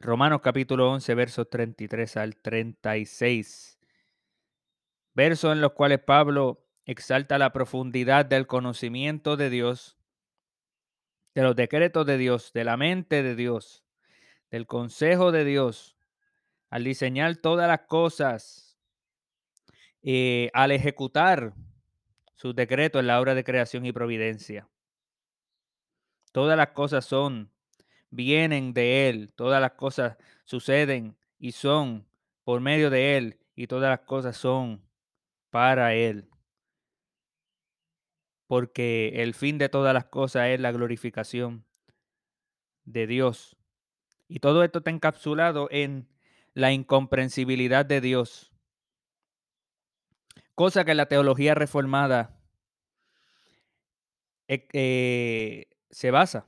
Romanos capítulo 11, versos 33 al 36. Versos en los cuales Pablo exalta la profundidad del conocimiento de Dios, de los decretos de Dios, de la mente de Dios, del consejo de Dios, al diseñar todas las cosas, eh, al ejecutar sus decretos en la obra de creación y providencia. Todas las cosas son vienen de Él, todas las cosas suceden y son por medio de Él, y todas las cosas son para Él. Porque el fin de todas las cosas es la glorificación de Dios. Y todo esto está encapsulado en la incomprensibilidad de Dios. Cosa que la teología reformada eh, eh, se basa.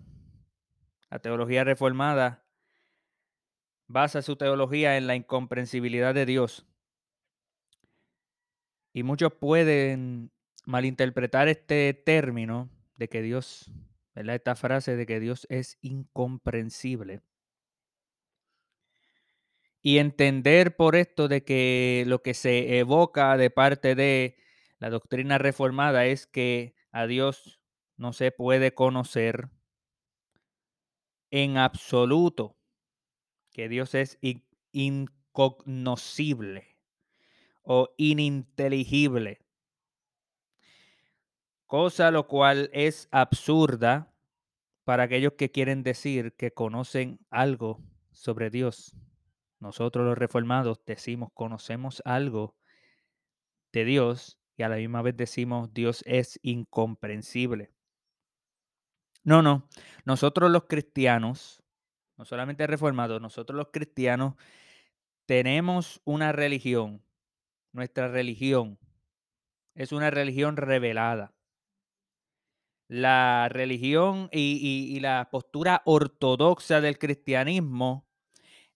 La teología reformada basa su teología en la incomprensibilidad de Dios. Y muchos pueden malinterpretar este término de que Dios, ¿verdad? Esta frase de que Dios es incomprensible. Y entender por esto de que lo que se evoca de parte de la doctrina reformada es que a Dios no se puede conocer en absoluto que Dios es incognoscible o ininteligible. Cosa lo cual es absurda para aquellos que quieren decir que conocen algo sobre Dios. Nosotros los reformados decimos, conocemos algo de Dios y a la misma vez decimos, Dios es incomprensible. No, no. Nosotros los cristianos, no solamente reformados, nosotros los cristianos tenemos una religión. Nuestra religión es una religión revelada. La religión y, la postura ortodoxa del cristianismo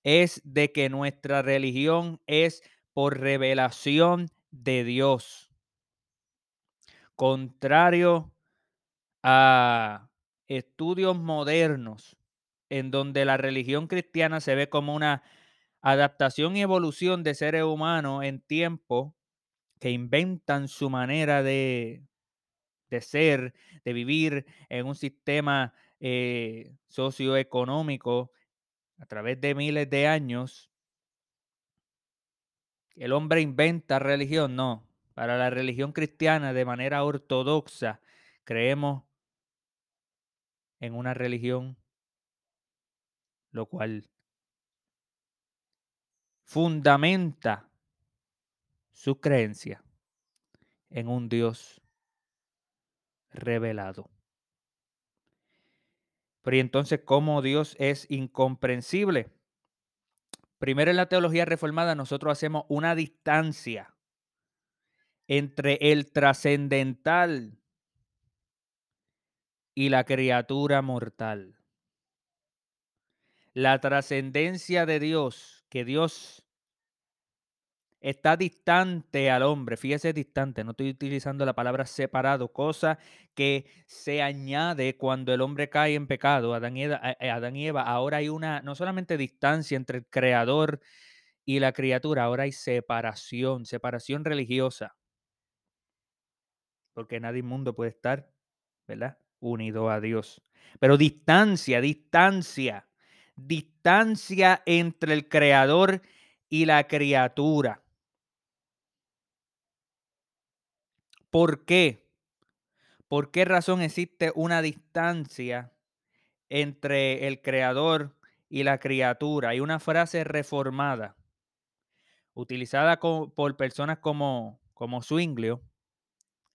es de que nuestra religión es por revelación de Dios. Contrario a estudios modernos en donde la religión cristiana se ve como una adaptación y evolución de seres humanos en tiempo que inventan su manera de, de ser, de vivir en un sistema eh, socioeconómico a través de miles de años. El hombre inventa religión, no. Para la religión cristiana, de manera ortodoxa, creemos en una religión, lo cual fundamenta su creencia en un Dios revelado. Pero y entonces, ¿cómo Dios es incomprensible? Primero en la teología reformada nosotros hacemos una distancia entre el trascendental y la criatura mortal. La trascendencia de Dios, que Dios está distante al hombre, fíjese distante, no estoy utilizando la palabra separado, cosa que se añade cuando el hombre cae en pecado, Adán y, Eva, eh, Eva, ahora hay una, no solamente distancia entre el creador y la criatura, ahora hay separación, separación religiosa, porque nadie mundo puede estar, ¿verdad? Unido a Dios. Pero distancia, distancia, distancia entre el creador y la criatura. ¿Por qué? ¿Por qué razón existe una distancia entre el creador y la criatura? Hay una frase reformada utilizada por personas como, como Zwinglio,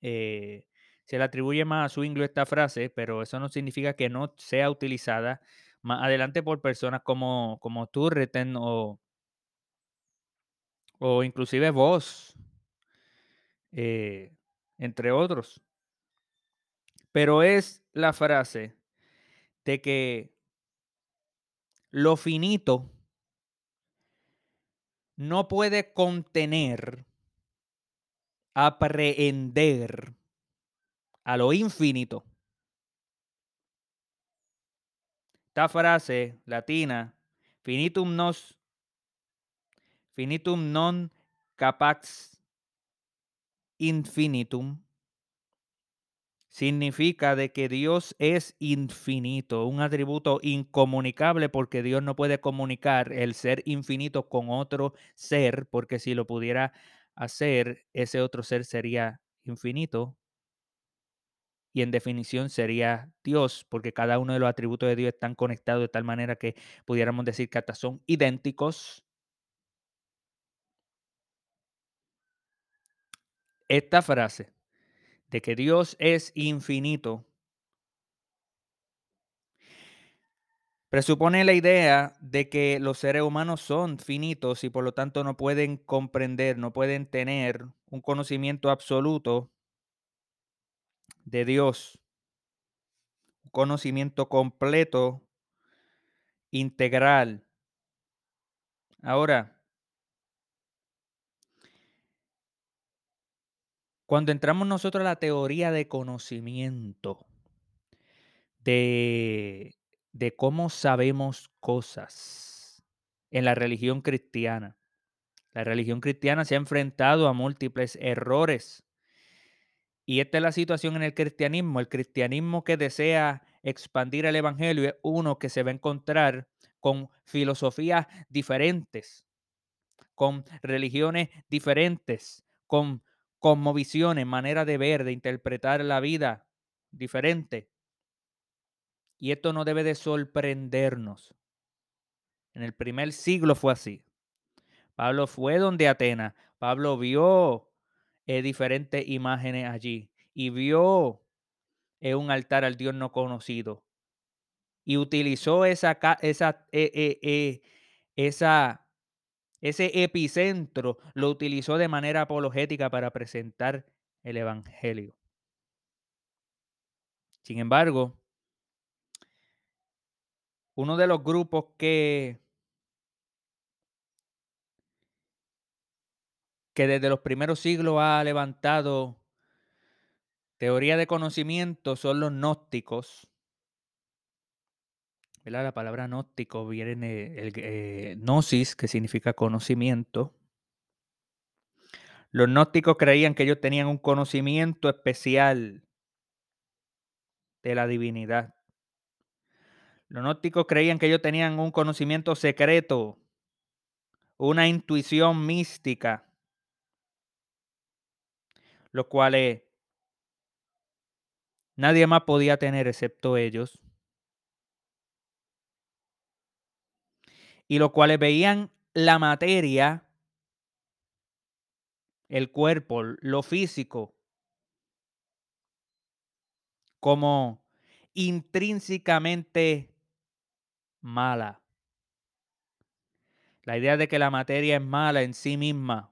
eh, se le atribuye más a Zwingli esta frase, pero eso no significa que no sea utilizada más adelante por personas como, como Turretin o, o inclusive vos, eh, entre otros. Pero es la frase de que lo finito no puede contener, aprehender a lo infinito. Esta frase latina, finitum nos, finitum non capax infinitum, significa de que Dios es infinito, un atributo incomunicable porque Dios no puede comunicar el ser infinito con otro ser, porque si lo pudiera hacer, ese otro ser sería infinito y en definición sería Dios, porque cada uno de los atributos de Dios están conectados de tal manera que pudiéramos decir que hasta son idénticos. Esta frase de que Dios es infinito, presupone la idea de que los seres humanos son finitos y por lo tanto no pueden comprender, no pueden tener un conocimiento absoluto de Dios, un conocimiento completo, integral. Ahora, Cuando entramos nosotros a la teoría de conocimiento, de, de cómo sabemos cosas en la religión cristiana, la religión cristiana se ha enfrentado a múltiples errores. Y esta es la situación en el cristianismo. El cristianismo que desea expandir el evangelio es uno que se va a encontrar con filosofías diferentes, con religiones diferentes, con visiones, manera de ver, de interpretar la vida diferente. Y esto no debe de sorprendernos. En el primer siglo fue así. Pablo fue donde Atenas. Pablo vio eh, diferentes imágenes allí y vio eh, un altar al Dios no conocido. Y utilizó esa, esa, eh, esa ese epicentro lo utilizó de manera apologética para presentar el Evangelio. Sin embargo, uno de los grupos que, que desde los primeros siglos ha levantado teoría de conocimiento son los gnósticos. La palabra gnóstico viene el eh, gnosis, que significa conocimiento. Los gnósticos creían que ellos tenían un conocimiento especial de la divinidad. Los gnósticos creían que ellos tenían un conocimiento secreto, una intuición mística, los cuales nadie más podía tener excepto ellos. y los cuales veían la materia, el cuerpo, lo físico, como intrínsecamente mala. La idea de que la materia es mala en sí misma.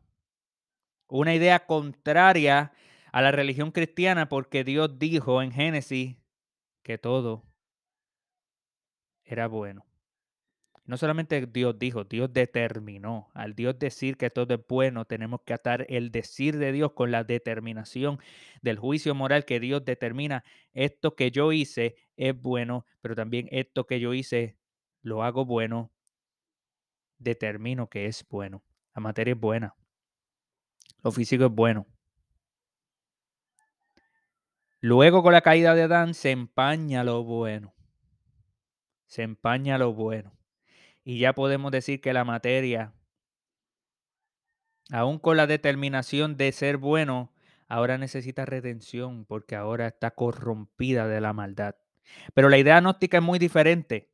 Una idea contraria a la religión cristiana porque Dios dijo en Génesis que todo era bueno. No solamente Dios dijo, Dios determinó. Al Dios decir que todo es bueno, tenemos que atar el decir de Dios con la determinación del juicio moral que Dios determina. Esto que yo hice es bueno, pero también esto que yo hice lo hago bueno. Determino que es bueno. La materia es buena. Lo físico es bueno. Luego con la caída de Adán se empaña lo bueno. Se empaña lo bueno. Y ya podemos decir que la materia, aún con la determinación de ser bueno, ahora necesita redención porque ahora está corrompida de la maldad. Pero la idea gnóstica es muy diferente.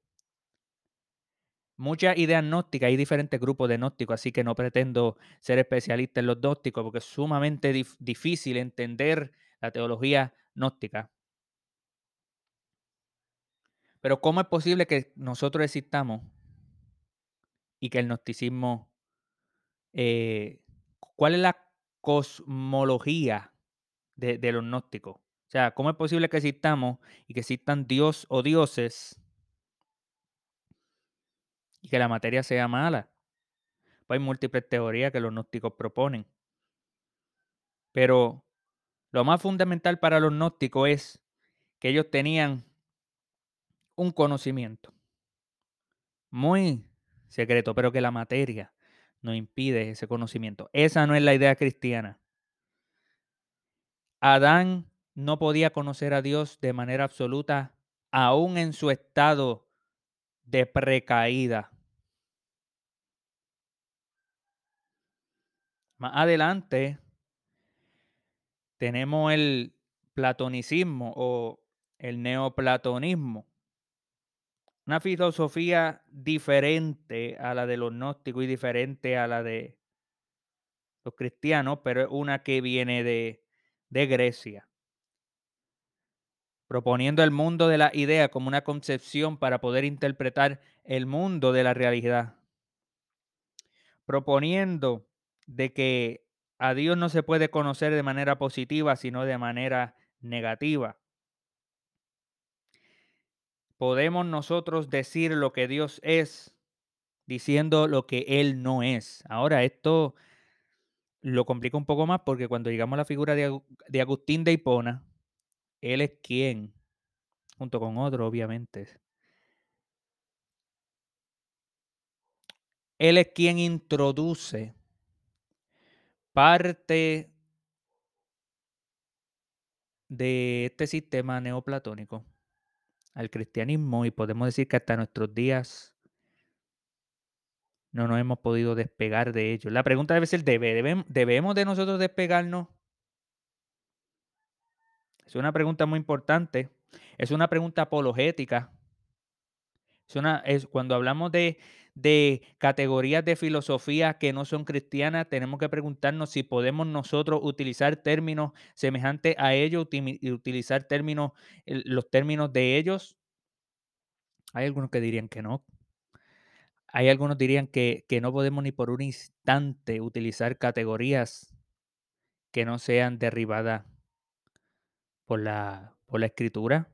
Muchas ideas gnósticas, hay diferentes grupos de gnósticos, así que no pretendo ser especialista en los gnósticos porque es sumamente difícil entender la teología gnóstica. Pero ¿cómo es posible que nosotros existamos y que el gnosticismo, eh, cuál es la cosmología de, de los gnósticos? O sea, ¿cómo es posible que existamos y que existan Dios o dioses y que la materia sea mala? Pues hay múltiples teorías que los gnósticos proponen. Pero lo más fundamental para los gnósticos es que ellos tenían un conocimiento muy secreto, pero que la materia no impide ese conocimiento. Esa no es la idea cristiana. Adán no podía conocer a Dios de manera absoluta, aún en su estado de precaída. Más adelante tenemos el platonicismo o el neoplatonismo. Una filosofía diferente a la de los gnósticos y diferente a la de los cristianos, pero es una que viene de, de Grecia, proponiendo el mundo de la idea como una concepción para poder interpretar el mundo de la realidad, proponiendo de que a Dios no se puede conocer de manera positiva, sino de manera negativa. Podemos nosotros decir lo que Dios es diciendo lo que Él no es. Ahora, esto lo complica un poco más porque cuando llegamos a la figura de, Agustín de Hipona, él es quien, junto con otro, obviamente, él es quien introduce parte de este sistema neoplatónico al cristianismo y podemos decir que hasta nuestros días no nos hemos podido despegar de ello. La pregunta debe ser, ¿debemos de nosotros despegarnos? Es una pregunta muy importante. Es una pregunta apologética. Una, es, cuando hablamos de, de categorías de filosofía que no son cristianas, tenemos que preguntarnos si podemos nosotros utilizar términos semejantes a ellos y utilizar términos, los términos de ellos. Hay algunos que dirían que no. Hay algunos dirían que, que no podemos ni por un instante utilizar categorías que no sean derribadas por la, por la escritura.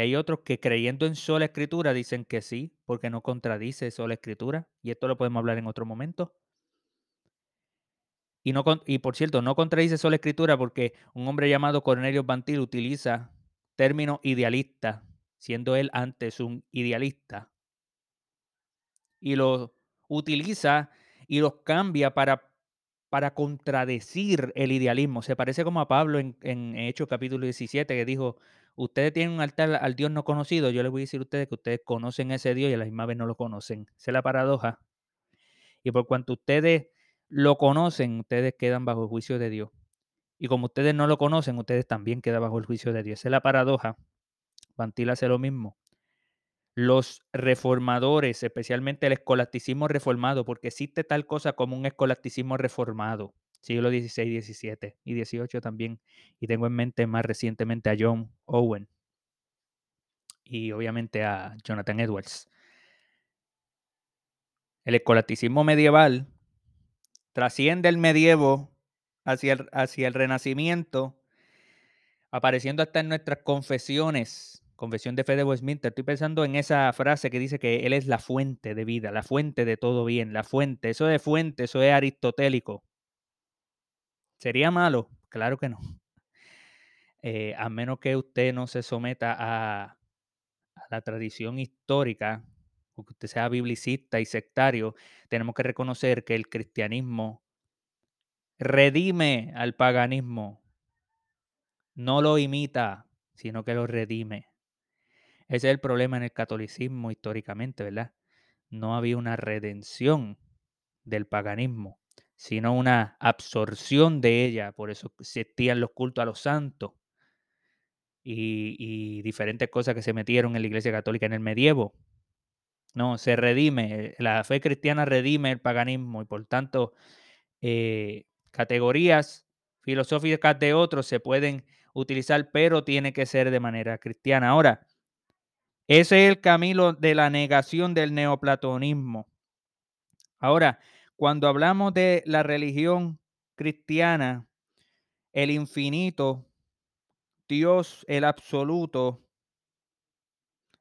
Hay otros que creyendo en sola escritura dicen que sí, porque no contradice sola escritura. Y esto lo podemos hablar en otro momento. Y, no, y por cierto, no contradice sola escritura porque un hombre llamado Cornelio Bantil utiliza términos idealistas, siendo él antes un idealista. Y los utiliza y los cambia para para contradecir el idealismo. Se parece como a Pablo en, en Hechos capítulo 17 que dijo, ustedes tienen un altar al Dios no conocido, yo les voy a decir a ustedes que ustedes conocen ese Dios y a la misma no lo conocen. Esa es la paradoja. Y por cuanto ustedes lo conocen, ustedes quedan bajo el juicio de Dios. Y como ustedes no lo conocen, ustedes también quedan bajo el juicio de Dios. Esa es la paradoja. Pantil hace lo mismo los reformadores, especialmente el escolasticismo reformado, porque existe tal cosa como un escolasticismo reformado, siglo XVI, XVII y XVIII también, y tengo en mente más recientemente a John Owen y obviamente a Jonathan Edwards. El escolasticismo medieval trasciende el medievo hacia el, hacia el renacimiento, apareciendo hasta en nuestras confesiones Confesión de Fe de Westminster. Estoy pensando en esa frase que dice que Él es la fuente de vida, la fuente de todo bien, la fuente. Eso de fuente, eso es aristotélico. ¿Sería malo? Claro que no. Eh, a menos que usted no se someta a, a la tradición histórica, o que usted sea biblicista y sectario, tenemos que reconocer que el cristianismo redime al paganismo. No lo imita, sino que lo redime. Ese es el problema en el catolicismo históricamente, ¿verdad? No había una redención del paganismo, sino una absorción de ella. Por eso existían los cultos a los santos y, diferentes cosas que se metieron en la Iglesia Católica en el medievo. No, se redime, la fe cristiana redime el paganismo y por tanto eh, categorías filosóficas de otros se pueden utilizar, pero tiene que ser de manera cristiana. Ahora, Ese es el camino de la negación del neoplatonismo. Ahora, cuando hablamos de la religión cristiana, el infinito, Dios el absoluto,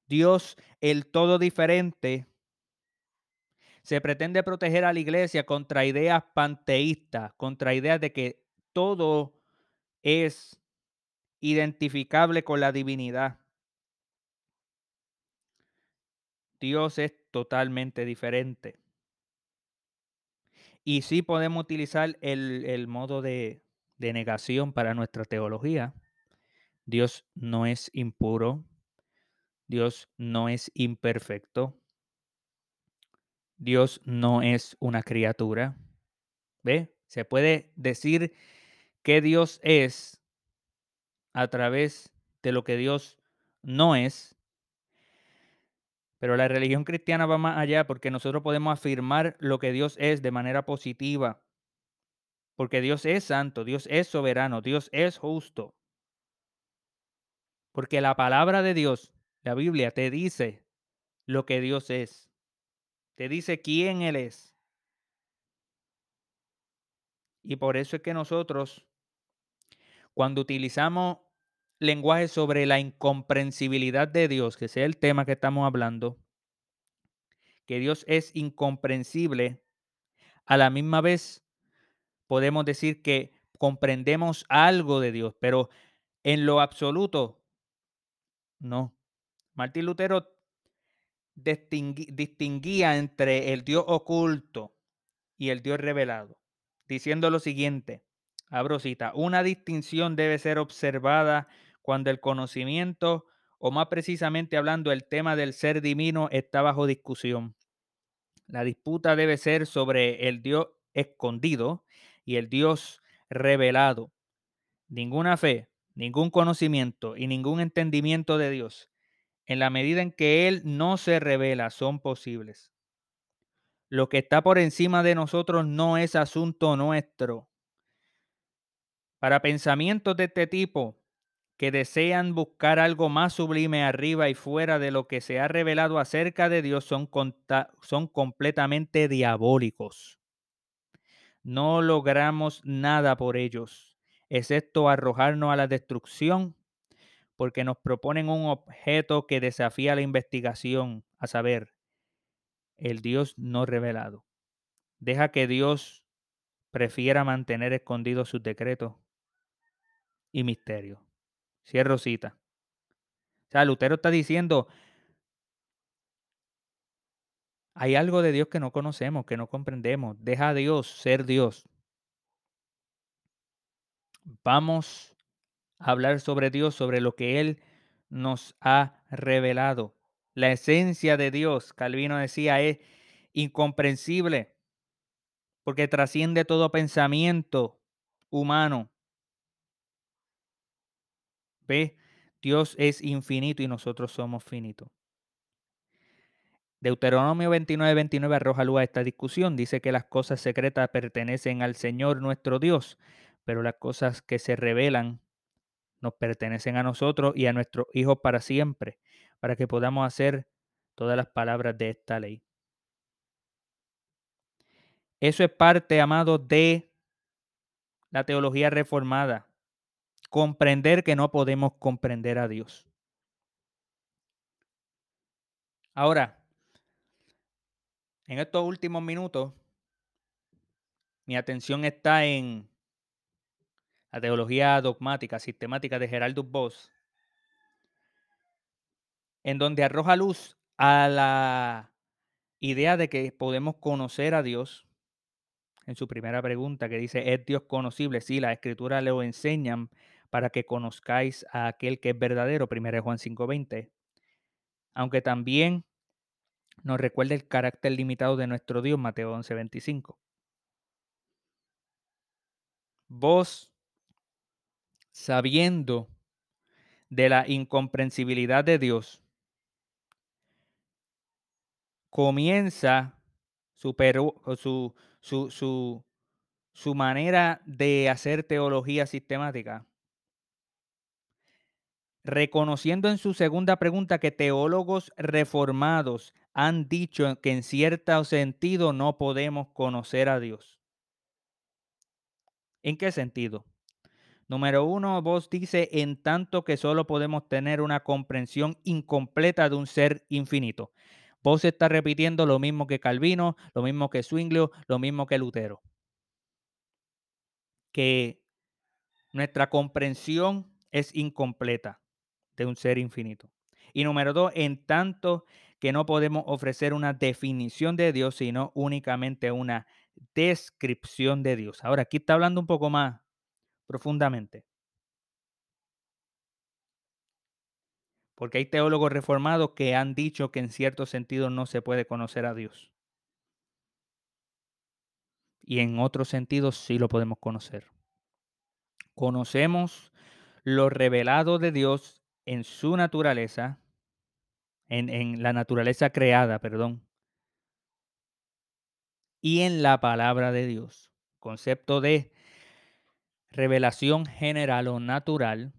Dios el todo diferente, se pretende proteger a la iglesia contra ideas panteístas, contra ideas de que todo es identificable con la divinidad. Dios es totalmente diferente. Y sí podemos utilizar el, modo de, de negación para nuestra teología. Dios no es impuro. Dios no es imperfecto. Dios no es una criatura. ¿Ve? Se puede decir que Dios es a través de lo que Dios no es. Pero la religión cristiana va más allá porque nosotros podemos afirmar lo que Dios es de manera positiva. Porque Dios es santo, Dios es soberano, Dios es justo. Porque la palabra de Dios, la Biblia, te dice lo que Dios es. Te dice quién Él es. Y por eso es que nosotros, cuando utilizamos lenguaje sobre la incomprensibilidad de Dios, que sea el tema que estamos hablando, que Dios es incomprensible, a la misma vez podemos decir que comprendemos algo de Dios, pero en lo absoluto, no. Martín Lutero distinguía entre el Dios oculto y el Dios revelado, diciendo lo siguiente, abro cita, una distinción debe ser observada cuando el conocimiento, o más precisamente hablando, el tema del ser divino está bajo discusión. La disputa debe ser sobre el Dios escondido y el Dios revelado. Ninguna fe, ningún conocimiento y ningún entendimiento de Dios, en la medida en que Él no se revela, son posibles. Lo que está por encima de nosotros no es asunto nuestro. Para pensamientos de este tipo, que desean buscar algo más sublime arriba y fuera de lo que se ha revelado acerca de Dios son, son completamente diabólicos. No logramos nada por ellos, excepto arrojarnos a la destrucción, porque nos proponen un objeto que desafía la investigación, a saber, el Dios no revelado. Deja que Dios prefiera mantener escondidos sus decretos y misterios. Cierro cita. O sea, Lutero está diciendo, hay algo de Dios que no conocemos, que no comprendemos. Deja a Dios ser Dios. Vamos a hablar sobre Dios, sobre lo que Él nos ha revelado. La esencia de Dios, Calvino decía, es incomprensible porque trasciende todo pensamiento humano. ¿Ve? Dios es infinito y nosotros somos finitos. Deuteronomio 29, 29 arroja luz a esta discusión. Dice que las cosas secretas pertenecen al Señor nuestro Dios, pero las cosas que se revelan nos pertenecen a nosotros y a nuestros hijos para siempre, para que podamos hacer todas las palabras de esta ley. Eso es parte, amado, de la teología reformada comprender que no podemos comprender a Dios. Ahora, en estos últimos minutos, mi atención está en la teología dogmática, sistemática de Geraldo Voss, en donde arroja luz a la idea de que podemos conocer a Dios. En su primera pregunta que dice, ¿es Dios conocible? Sí, la escritura lo enseñan, para que conozcáis a aquel que es verdadero, 1 Juan 5:20. Aunque también nos recuerda el carácter limitado de nuestro Dios, Mateo 11:25. Vos, sabiendo de la incomprensibilidad de Dios, comienza su, su, su, su, manera de hacer teología sistemática reconociendo en su segunda pregunta que teólogos reformados han dicho que en cierto sentido no podemos conocer a Dios. ¿En qué sentido? Número uno, vos dice en tanto que solo podemos tener una comprensión incompleta de un ser infinito. Vos está repitiendo lo mismo que Calvino, lo mismo que Zwinglio, lo mismo que Lutero. Que nuestra comprensión es incompleta de un ser infinito. Y número dos, en tanto que no podemos ofrecer una definición de Dios, sino únicamente una descripción de Dios. Ahora, aquí está hablando un poco más profundamente. Porque hay teólogos reformados que han dicho que en cierto sentido no se puede conocer a Dios. Y en otro sentido sí lo podemos conocer. Conocemos lo revelado de Dios en su naturaleza, en, en la naturaleza creada, perdón, y en la palabra de Dios. Concepto de revelación general o natural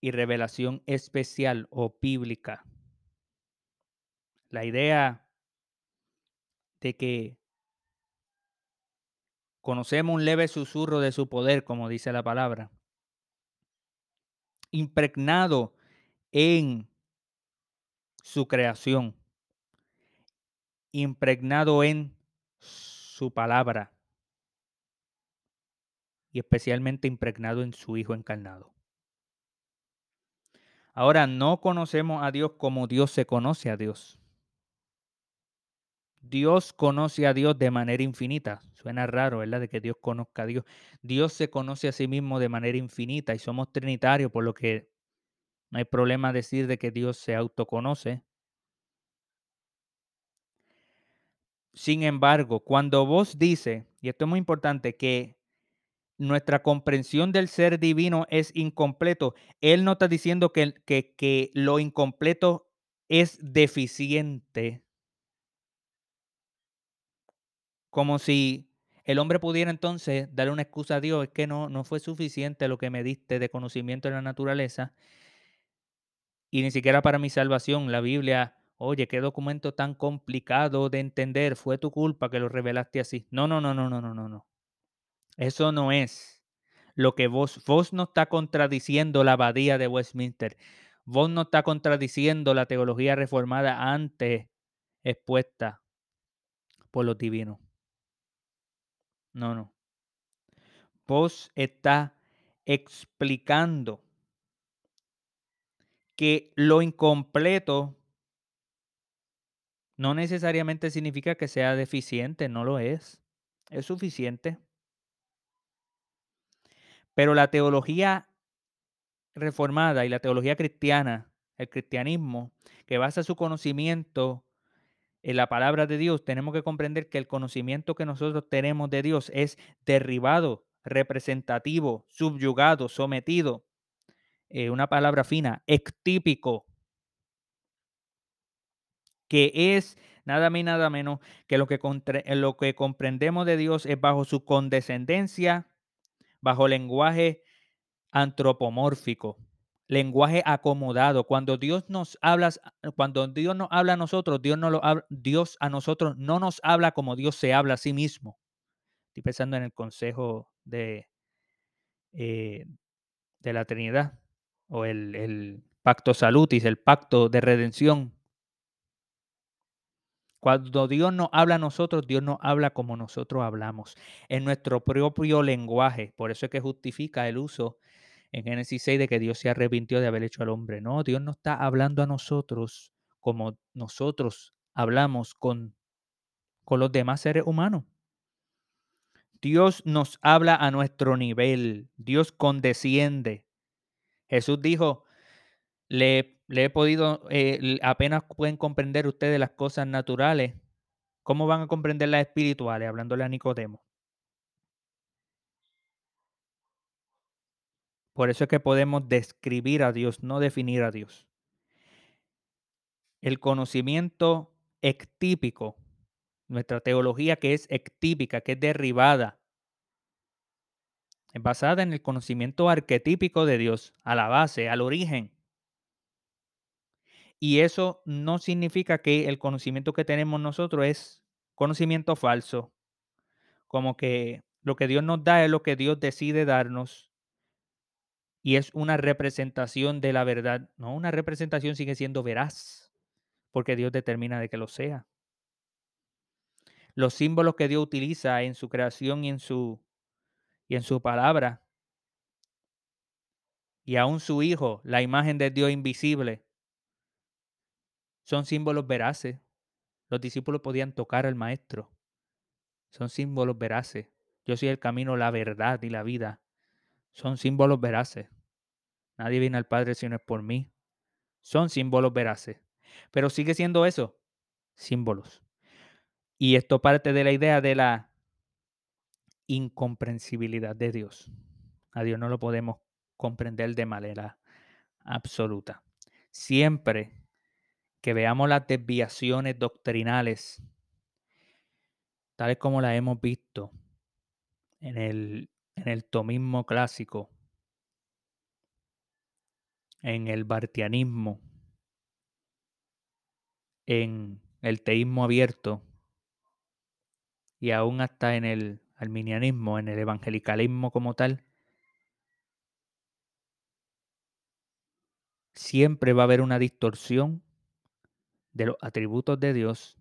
y revelación especial o bíblica. La idea de que conocemos un leve susurro de su poder, como dice la palabra, impregnado en su creación, impregnado en su palabra y especialmente impregnado en su Hijo encarnado. Ahora, no conocemos a Dios como Dios se conoce a Dios. Dios conoce a Dios de manera infinita. Suena raro, ¿verdad? De que Dios conozca a Dios. Dios se conoce a sí mismo de manera infinita y somos trinitarios, por lo que no hay problema decir de que Dios se autoconoce. Sin embargo, cuando vos dice, y esto es muy importante, que nuestra comprensión del ser divino es incompleto, Él no está diciendo que, que, que lo incompleto es deficiente. Como si el hombre pudiera entonces darle una excusa a Dios, es que no, no fue suficiente lo que me diste de conocimiento de la naturaleza y ni siquiera para mi salvación. La Biblia, oye, qué documento tan complicado de entender, fue tu culpa que lo revelaste así. No, no, no, no, no, no, no, no. Eso no es lo que vos, vos no está contradiciendo la abadía de Westminster. Vos no está contradiciendo la teología reformada antes expuesta por los divinos. No, no. Vos está explicando que lo incompleto no necesariamente significa que sea deficiente, no lo es. Es suficiente. Pero la teología reformada y la teología cristiana, el cristianismo, que basa su conocimiento en la palabra de Dios, tenemos que comprender que el conocimiento que nosotros tenemos de Dios es derribado, representativo, subyugado, sometido. Eh, una palabra fina, ectípico, que es nada más y nada menos que lo que, lo que comprendemos de Dios es bajo su condescendencia, bajo lenguaje antropomórfico, lenguaje acomodado. Cuando Dios nos habla, cuando Dios nos habla a nosotros, Dios, no lo Dios a nosotros no nos habla como Dios se habla a sí mismo. Estoy pensando en el consejo de, eh, de la Trinidad o el, pacto salutis, el pacto de redención. Cuando Dios nos habla a nosotros, Dios nos habla como nosotros hablamos, en nuestro propio lenguaje. Por eso es que justifica el uso en Génesis 6 de que Dios se arrepintió de haber hecho al hombre. No, Dios no está hablando a nosotros como nosotros hablamos con, con los demás seres humanos. Dios nos habla a nuestro nivel. Dios condesciende. Jesús dijo, le le he podido, eh, apenas pueden comprender ustedes las cosas naturales, ¿cómo van a comprender las espirituales? Hablándole a Nicodemo. Por eso es que podemos describir a Dios, no definir a Dios. El conocimiento ectípico, nuestra teología que es ectípica, que es derribada, es basada en el conocimiento arquetípico de Dios, a la base, al origen Y eso no significa que el conocimiento que tenemos nosotros es conocimiento falso, como que lo que Dios nos da es lo que Dios decide darnos y es una representación de la verdad. No, una representación sigue siendo veraz, porque Dios determina de que lo sea. Los símbolos que Dios utiliza en su creación y en su, y en su palabra, y aún su Hijo, la imagen de Dios invisible, son símbolos veraces. Los discípulos podían tocar al Maestro. Son símbolos veraces. Yo soy el camino, la verdad y la vida. Son símbolos veraces. Nadie viene al Padre si no es por mí. Son símbolos veraces. Pero sigue siendo eso, símbolos. Y esto parte de la idea de la incomprensibilidad de Dios. A Dios no lo podemos comprender de manera absoluta. Siempre que veamos las desviaciones doctrinales, tales como las hemos visto en el, en el tomismo clásico, en el bartianismo, en el teísmo abierto y aún hasta en el arminianismo, en el evangelicalismo como tal, siempre va a haber una distorsión de los atributos de Dios,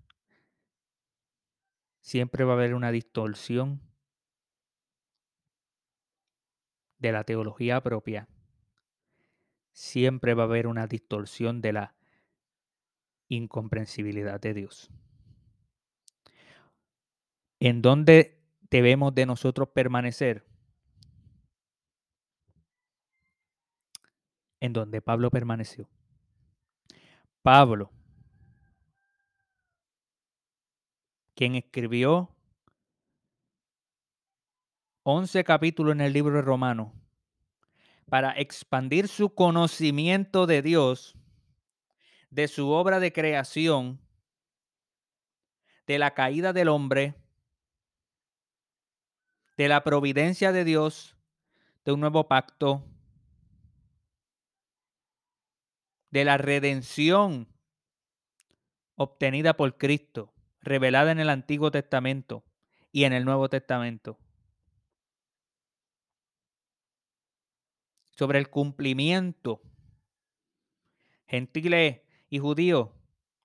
siempre va a haber una distorsión de la teología propia, siempre va a haber una distorsión de la incomprensibilidad de Dios. ¿En dónde debemos de nosotros permanecer? En donde Pablo permaneció. Pablo quien escribió 11 capítulos en el libro de Romanos para expandir su conocimiento de Dios, de su obra de creación, de la caída del hombre, de la providencia de Dios, de un nuevo pacto, de la redención obtenida por Cristo revelada en el Antiguo Testamento y en el Nuevo Testamento. Sobre el cumplimiento. Gentiles y judíos,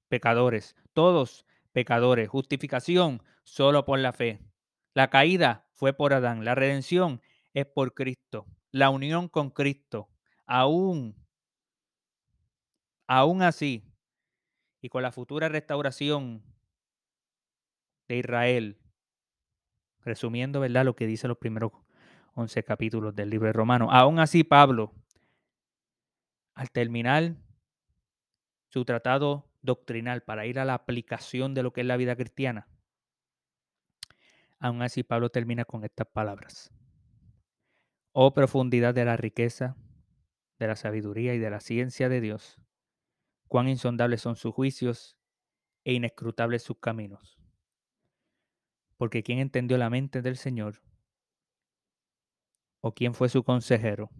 pecadores. Todos pecadores. Justificación solo por la fe. La caída fue por Adán. La redención es por Cristo. La unión con Cristo. Aún, aún así, y con la futura restauración de Israel. Resumiendo, ¿verdad? Lo que dice los primeros 11 capítulos del libro de Romanos. Aún así, Pablo, al terminar su tratado doctrinal para ir a la aplicación de lo que es la vida cristiana, aún así Pablo termina con estas palabras. Oh profundidad de la riqueza, de la sabiduría y de la ciencia de Dios, cuán insondables son sus juicios e inescrutables sus caminos. Porque ¿quién entendió la mente del Señor? ¿O quién fue su consejero?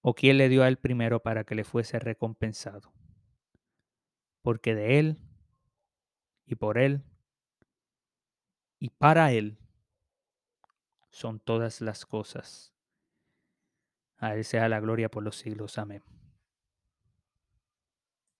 ¿O quién le dio a él primero para que le fuese recompensado? Porque de él y por él y para él son todas las cosas. A él sea la gloria por los siglos. Amén.